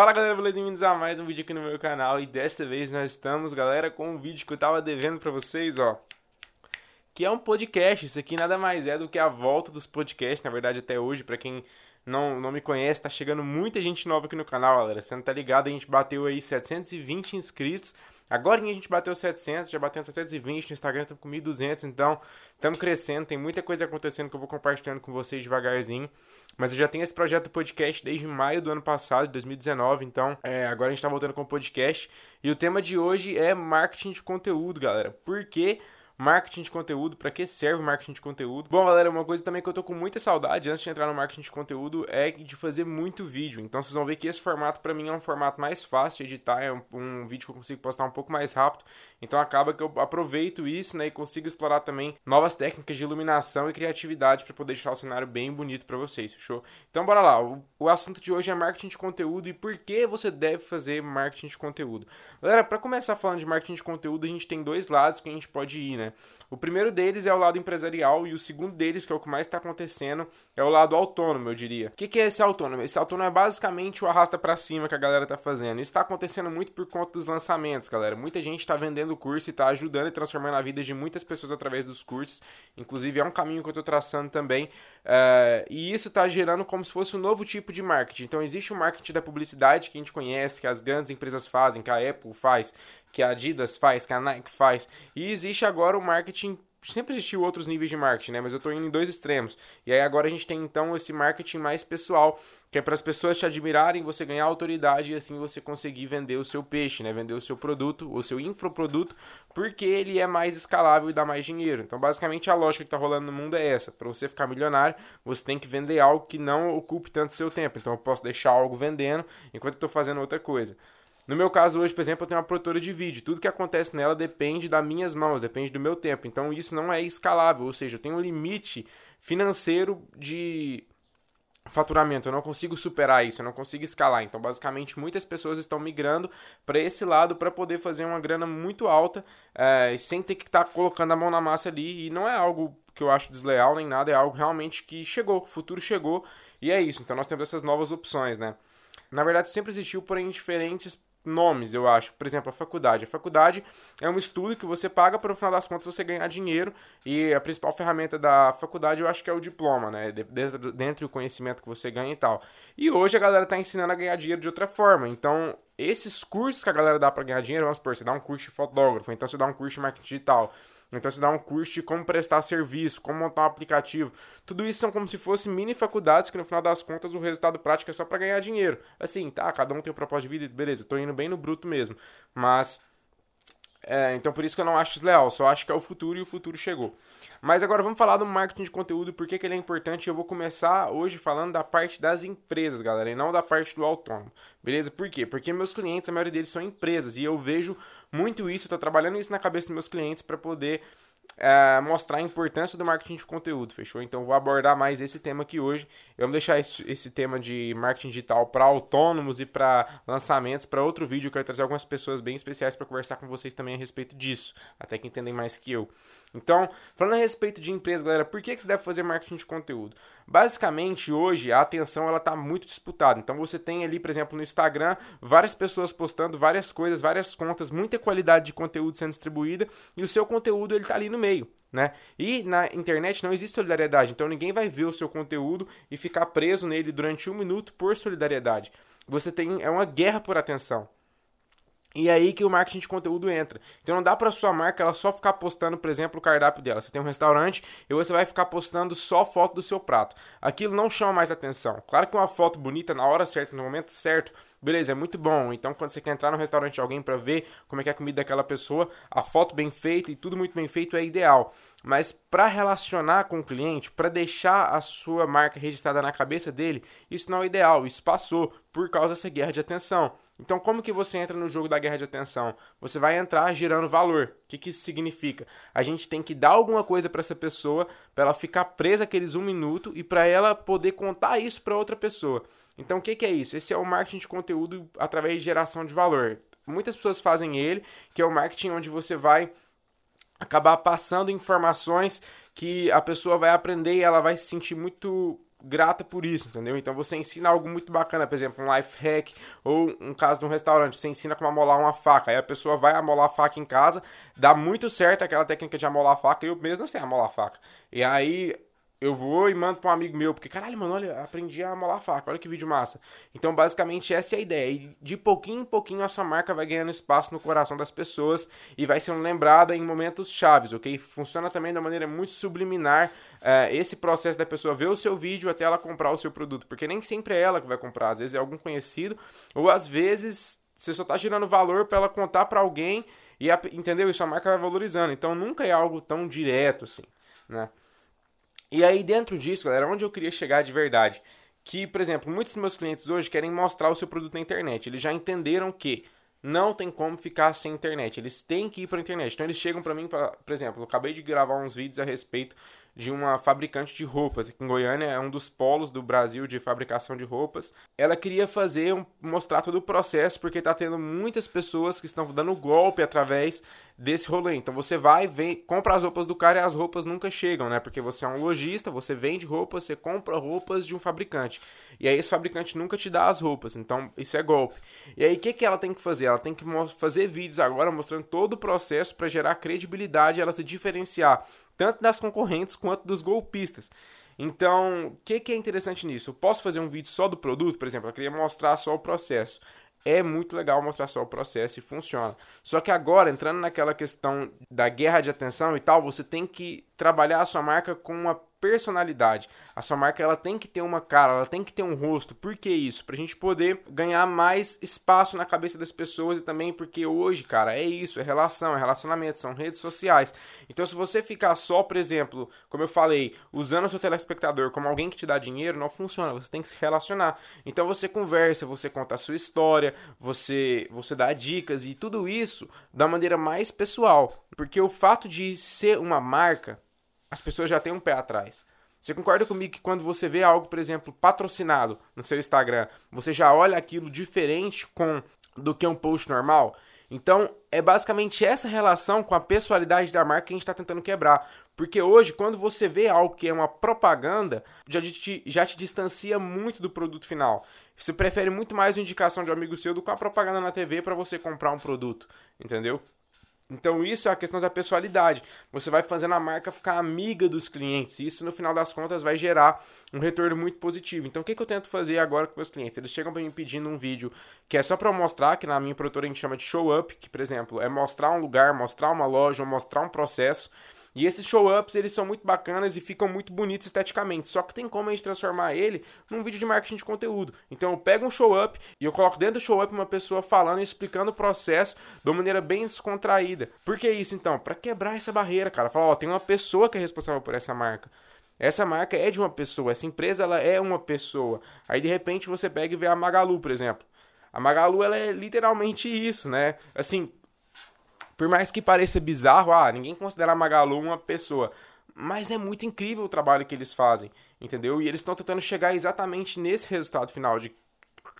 Fala galera, beleza? Bem-vindos a mais um vídeo aqui no meu canal. E desta vez nós estamos, galera, com um vídeo que eu tava devendo pra vocês, ó. Que é um podcast, isso aqui nada mais é do que a volta dos podcasts, na verdade até hoje, para quem não, não me conhece, tá chegando muita gente nova aqui no canal, galera, você não tá ligado, a gente bateu aí 720 inscritos, Agora a gente bateu 700, já bateu 720, no Instagram estamos com 1.200, então estamos crescendo, tem muita coisa acontecendo que eu vou compartilhando com vocês devagarzinho. Mas eu já tenho esse projeto do podcast desde maio do ano passado, de 2019, então é, agora a gente está voltando com o podcast. E o tema de hoje é marketing de conteúdo, galera. Por quê? Marketing de conteúdo, para que serve o marketing de conteúdo. Bom, galera, uma coisa também que eu tô com muita saudade antes de entrar no marketing de conteúdo é de fazer muito vídeo. Então vocês vão ver que esse formato para mim é um formato mais fácil de editar, é um, um, vídeo que eu consigo postar um pouco mais rápido. Então acaba que eu aproveito isso, né, e consigo explorar também novas técnicas de iluminação e criatividade para poder deixar o cenário bem bonito para vocês, fechou? Então bora lá. O, o assunto de hoje é marketing de conteúdo e por que você deve fazer marketing de conteúdo. Galera, para começar falando de marketing de conteúdo, a gente tem dois lados que a gente pode ir, né? O primeiro deles é o lado empresarial e o segundo deles, que é o que mais está acontecendo, é o lado autônomo, eu diria. O que, que é esse autônomo? Esse autônomo é basicamente o arrasta para cima que a galera tá fazendo. Isso está acontecendo muito por conta dos lançamentos, galera. Muita gente está vendendo o curso e está ajudando e transformando a vida de muitas pessoas através dos cursos. Inclusive, é um caminho que eu estou traçando também. Uh, e isso está gerando como se fosse um novo tipo de marketing. Então, existe o marketing da publicidade que a gente conhece, que as grandes empresas fazem, que a Apple faz, que a Adidas faz, que a Nike faz. E existe agora o marketing sempre existiu outros níveis de marketing, né? Mas eu estou indo em dois extremos. E aí agora a gente tem então esse marketing mais pessoal, que é para as pessoas te admirarem, você ganhar autoridade e assim você conseguir vender o seu peixe, né? Vender o seu produto, o seu infoproduto, porque ele é mais escalável e dá mais dinheiro. Então, basicamente a lógica que está rolando no mundo é essa. Para você ficar milionário, você tem que vender algo que não ocupe tanto seu tempo. Então, eu posso deixar algo vendendo enquanto estou fazendo outra coisa. No meu caso hoje, por exemplo, eu tenho uma produtora de vídeo. Tudo que acontece nela depende das minhas mãos, depende do meu tempo. Então isso não é escalável, ou seja, eu tenho um limite financeiro de faturamento, eu não consigo superar isso, eu não consigo escalar. Então, basicamente, muitas pessoas estão migrando para esse lado para poder fazer uma grana muito alta, é, sem ter que estar tá colocando a mão na massa ali. E não é algo que eu acho desleal nem nada, é algo realmente que chegou, o futuro chegou e é isso. Então, nós temos essas novas opções, né? Na verdade, sempre existiu, porém, diferentes nomes, eu acho. Por exemplo, a faculdade. A faculdade é um estudo que você paga para no final das contas você ganhar dinheiro e a principal ferramenta da faculdade eu acho que é o diploma, né? Dentro, dentro do conhecimento que você ganha e tal. E hoje a galera tá ensinando a ganhar dinheiro de outra forma. Então, esses cursos que a galera dá para ganhar dinheiro, vamos supor, você dá um curso de fotógrafo, então você dá um curso de marketing digital. Então você dá um curso de como prestar serviço, como montar um aplicativo. Tudo isso são como se fossem mini faculdades que no final das contas o resultado prático é só para ganhar dinheiro. Assim, tá, cada um tem um propósito de vida, beleza, tô indo bem no bruto mesmo. Mas é, então por isso que eu não acho desleal, só acho que é o futuro e o futuro chegou. Mas agora vamos falar do marketing de conteúdo, por que ele é importante. Eu vou começar hoje falando da parte das empresas, galera, e não da parte do autônomo. Beleza? Por quê? Porque meus clientes, a maioria deles são empresas, e eu vejo muito isso, eu tô trabalhando isso na cabeça dos meus clientes para poder é, mostrar a importância do marketing de conteúdo, fechou? Então vou abordar mais esse tema aqui hoje. Eu vou deixar esse, esse tema de marketing digital para autônomos e para lançamentos para outro vídeo. Eu quero trazer algumas pessoas bem especiais para conversar com vocês também a respeito disso, até que entendem mais que eu. Então, falando a respeito de empresa, galera, por que, que você deve fazer marketing de conteúdo? Basicamente, hoje a atenção ela está muito disputada. Então, você tem ali, por exemplo, no Instagram, várias pessoas postando várias coisas, várias contas, muita qualidade de conteúdo sendo distribuída e o seu conteúdo ele está ali no meio, né? E na internet não existe solidariedade, então ninguém vai ver o seu conteúdo e ficar preso nele durante um minuto por solidariedade. Você tem é uma guerra por atenção. E é aí que o marketing de conteúdo entra. Então não dá para sua marca ela só ficar postando, por exemplo, o cardápio dela. Você tem um restaurante e você vai ficar postando só foto do seu prato. Aquilo não chama mais atenção. Claro que uma foto bonita na hora certa, no momento certo, beleza, é muito bom. Então quando você quer entrar no restaurante de alguém para ver como é que é a comida daquela pessoa, a foto bem feita e tudo muito bem feito é ideal. Mas para relacionar com o cliente, para deixar a sua marca registrada na cabeça dele, isso não é ideal. Isso passou por causa dessa guerra de atenção. Então, como que você entra no jogo da guerra de atenção? Você vai entrar gerando valor. O que, que isso significa? A gente tem que dar alguma coisa para essa pessoa, para ela ficar presa aqueles um minuto e para ela poder contar isso para outra pessoa. Então, o que, que é isso? Esse é o marketing de conteúdo através de geração de valor. Muitas pessoas fazem ele, que é o marketing onde você vai acabar passando informações que a pessoa vai aprender e ela vai se sentir muito grata por isso, entendeu? Então você ensina algo muito bacana, por exemplo, um life hack ou um caso de um restaurante, você ensina como amolar uma faca. Aí a pessoa vai amolar a faca em casa, dá muito certo aquela técnica de amolar a faca, eu mesmo sei amolar a faca. E aí eu vou e mando pra um amigo meu, porque caralho, mano, olha, aprendi a molar faca, olha que vídeo massa. Então, basicamente, essa é a ideia. E de pouquinho em pouquinho a sua marca vai ganhando espaço no coração das pessoas e vai sendo lembrada em momentos chaves, ok? Funciona também da maneira muito subliminar é, esse processo da pessoa ver o seu vídeo até ela comprar o seu produto, porque nem sempre é ela que vai comprar, às vezes é algum conhecido, ou às vezes você só tá gerando valor para ela contar para alguém e, entendeu? E sua marca vai valorizando. Então, nunca é algo tão direto assim, né? E aí, dentro disso, galera, onde eu queria chegar de verdade? Que, por exemplo, muitos dos meus clientes hoje querem mostrar o seu produto na internet. Eles já entenderam que não tem como ficar sem internet. Eles têm que ir para a internet. Então eles chegam para mim, pra, por exemplo, eu acabei de gravar uns vídeos a respeito de uma fabricante de roupas. Aqui em Goiânia é um dos polos do Brasil de fabricação de roupas. Ela queria fazer, um, mostrar todo o processo, porque está tendo muitas pessoas que estão dando golpe através desse rolê. Então você vai, vem, compra as roupas do cara e as roupas nunca chegam, né? Porque você é um lojista, você vende roupas, você compra roupas de um fabricante. E aí esse fabricante nunca te dá as roupas. Então isso é golpe. E aí o que, que ela tem que fazer? Ela tem que fazer vídeos agora mostrando todo o processo para gerar credibilidade e ela se diferenciar tanto das concorrentes quanto dos golpistas. Então, o que, que é interessante nisso? Eu posso fazer um vídeo só do produto, por exemplo, eu queria mostrar só o processo. É muito legal mostrar só o processo e funciona. Só que agora, entrando naquela questão da guerra de atenção e tal, você tem que trabalhar a sua marca com uma personalidade. A sua marca ela tem que ter uma cara, ela tem que ter um rosto. Por que isso? Pra gente poder ganhar mais espaço na cabeça das pessoas e também porque hoje, cara, é isso, é relação, é relacionamento, são redes sociais. Então, se você ficar só, por exemplo, como eu falei, usando o seu telespectador como alguém que te dá dinheiro, não funciona. Você tem que se relacionar. Então, você conversa, você conta a sua história, você você dá dicas e tudo isso da maneira mais pessoal, porque o fato de ser uma marca as pessoas já têm um pé atrás. Você concorda comigo que quando você vê algo, por exemplo, patrocinado no seu Instagram, você já olha aquilo diferente com do que um post normal? Então, é basicamente essa relação com a pessoalidade da marca que a gente está tentando quebrar. Porque hoje, quando você vê algo que é uma propaganda, já te, já te distancia muito do produto final. Você prefere muito mais uma indicação de um amigo seu do que a propaganda na TV para você comprar um produto, entendeu? Então isso é a questão da pessoalidade. Você vai fazendo a marca ficar amiga dos clientes. E isso no final das contas vai gerar um retorno muito positivo. Então o que, que eu tento fazer agora com meus clientes? Eles chegam para mim pedindo um vídeo que é só para mostrar, que na minha produtora a gente chama de show up, que por exemplo é mostrar um lugar, mostrar uma loja, ou mostrar um processo. E esses show-ups, eles são muito bacanas e ficam muito bonitos esteticamente. Só que tem como a gente transformar ele num vídeo de marketing de conteúdo. Então eu pego um show-up e eu coloco dentro do show-up uma pessoa falando e explicando o processo de uma maneira bem descontraída. Por que isso, então? Para quebrar essa barreira, cara. Falar, ó, tem uma pessoa que é responsável por essa marca. Essa marca é de uma pessoa, essa empresa ela é uma pessoa. Aí de repente você pega e vê a Magalu, por exemplo. A Magalu ela é literalmente isso, né? Assim, por mais que pareça bizarro, ah, ninguém considera a Magalu uma pessoa. Mas é muito incrível o trabalho que eles fazem, entendeu? E eles estão tentando chegar exatamente nesse resultado final, de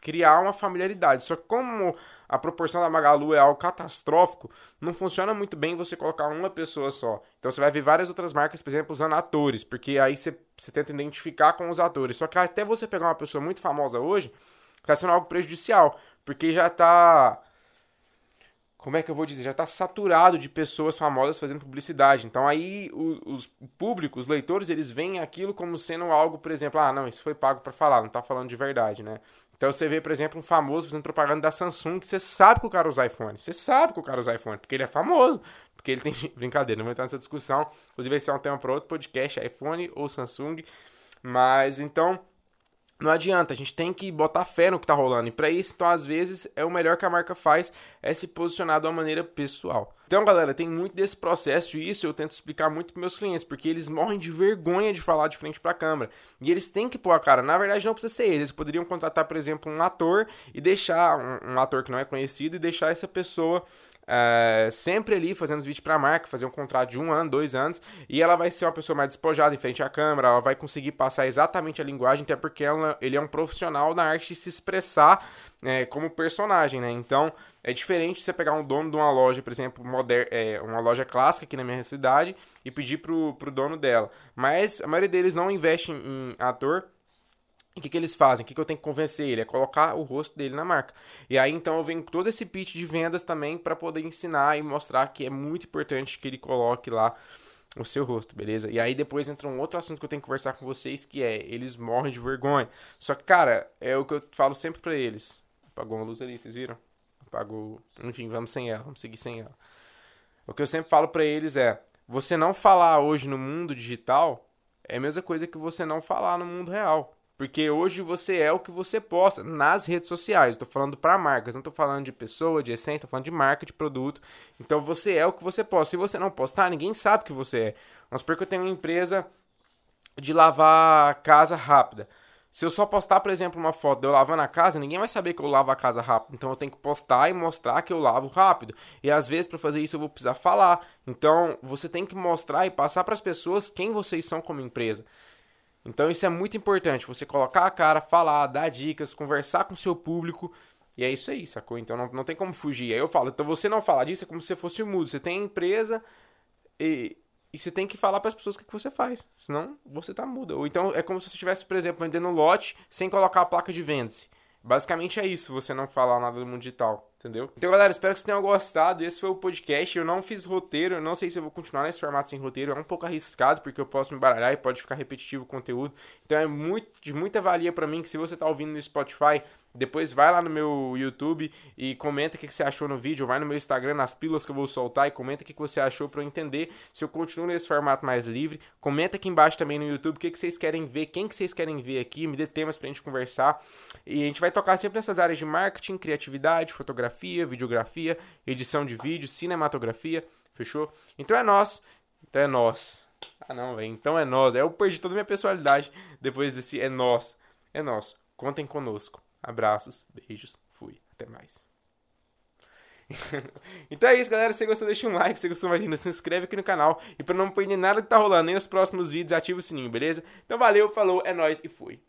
criar uma familiaridade. Só que como a proporção da Magalu é algo catastrófico, não funciona muito bem você colocar uma pessoa só. Então você vai ver várias outras marcas, por exemplo, usando atores, porque aí você, você tenta identificar com os atores. Só que até você pegar uma pessoa muito famosa hoje, está sendo algo prejudicial, porque já está como é que eu vou dizer, já está saturado de pessoas famosas fazendo publicidade. Então aí os públicos, os leitores, eles veem aquilo como sendo algo, por exemplo, ah, não, isso foi pago para falar, não está falando de verdade, né? Então você vê, por exemplo, um famoso fazendo propaganda da Samsung, que você sabe que o cara usa iPhone, você sabe que o cara usa iPhone, porque ele é famoso, porque ele tem brincadeira, não vou entrar nessa discussão. Inclusive esse é um tema para outro podcast, iPhone ou Samsung. Mas então, não adianta, a gente tem que botar fé no que tá rolando. E para isso, então, às vezes, é o melhor que a marca faz é se posicionar de uma maneira pessoal. Então, galera, tem muito desse processo e isso eu tento explicar muito para meus clientes, porque eles morrem de vergonha de falar de frente para a câmera. E eles têm que pôr a cara. Na verdade, não precisa ser eles. Eles poderiam contratar, por exemplo, um ator e deixar um, um ator que não é conhecido e deixar essa pessoa é, sempre ali fazendo os vídeos para a marca, fazer um contrato de um ano, dois anos, e ela vai ser uma pessoa mais despojada em frente à câmera, ela vai conseguir passar exatamente a linguagem, até porque ela, ele é um profissional na arte de se expressar é, como personagem, né? Então é diferente você pegar um dono de uma loja, por exemplo, moder é, uma loja clássica aqui na minha cidade e pedir pro, pro dono dela. Mas a maioria deles não investe em, em ator o que, que eles fazem? O que, que eu tenho que convencer ele? É colocar o rosto dele na marca. E aí então eu venho com todo esse pitch de vendas também para poder ensinar e mostrar que é muito importante que ele coloque lá o seu rosto, beleza? E aí depois entra um outro assunto que eu tenho que conversar com vocês, que é eles morrem de vergonha. Só que, cara, é o que eu falo sempre para eles. Apagou uma luz ali, vocês viram? Apagou. Enfim, vamos sem ela, vamos seguir sem ela. O que eu sempre falo para eles é: você não falar hoje no mundo digital é a mesma coisa que você não falar no mundo real. Porque hoje você é o que você posta nas redes sociais. Estou falando para marcas, não estou falando de pessoa, de essência, estou falando de marca, de produto. Então você é o que você posta. Se você não postar, ninguém sabe que você é. Vamos supor que eu tenho uma empresa de lavar casa rápida. Se eu só postar, por exemplo, uma foto de eu lavando a casa, ninguém vai saber que eu lavo a casa rápido. Então eu tenho que postar e mostrar que eu lavo rápido. E às vezes para fazer isso eu vou precisar falar. Então você tem que mostrar e passar para as pessoas quem vocês são como empresa. Então isso é muito importante, você colocar a cara, falar, dar dicas, conversar com o seu público. E é isso aí, sacou? Então não, não tem como fugir. Aí eu falo, então você não falar disso é como se você fosse mudo. Você tem a empresa e, e você tem que falar para as pessoas o que, que você faz. Senão você tá mudo. Ou então é como se você estivesse, por exemplo, vendendo lote sem colocar a placa de vende-se. Basicamente é isso, você não falar nada do mundo digital. Entendeu? Então, galera, espero que vocês tenham gostado. Esse foi o podcast. Eu não fiz roteiro, eu não sei se eu vou continuar nesse formato sem roteiro. É um pouco arriscado, porque eu posso me baralhar e pode ficar repetitivo o conteúdo. Então, é muito, de muita valia para mim que se você tá ouvindo no Spotify, depois vai lá no meu YouTube e comenta o que você achou no vídeo. Vai no meu Instagram, nas pílulas que eu vou soltar e comenta o que você achou para eu entender se eu continuo nesse formato mais livre. Comenta aqui embaixo também no YouTube o que vocês querem ver, quem que vocês querem ver aqui. Me dê temas pra gente conversar. E a gente vai tocar sempre nessas áreas de marketing, criatividade, fotografia fotografia, videografia, edição de vídeo, cinematografia, fechou? Então é nós, então é nós. Ah não, velho, então é nós. Eu perdi toda a minha personalidade depois desse é nós. É nós. Contem conosco. Abraços, beijos, fui. Até mais. então é isso, galera. Se gostou, deixa um like. Se gostou, imagina, se inscreve aqui no canal. E para não perder nada que tá rolando, nem os próximos vídeos, ativa o sininho, beleza? Então valeu, falou, é nóis e fui.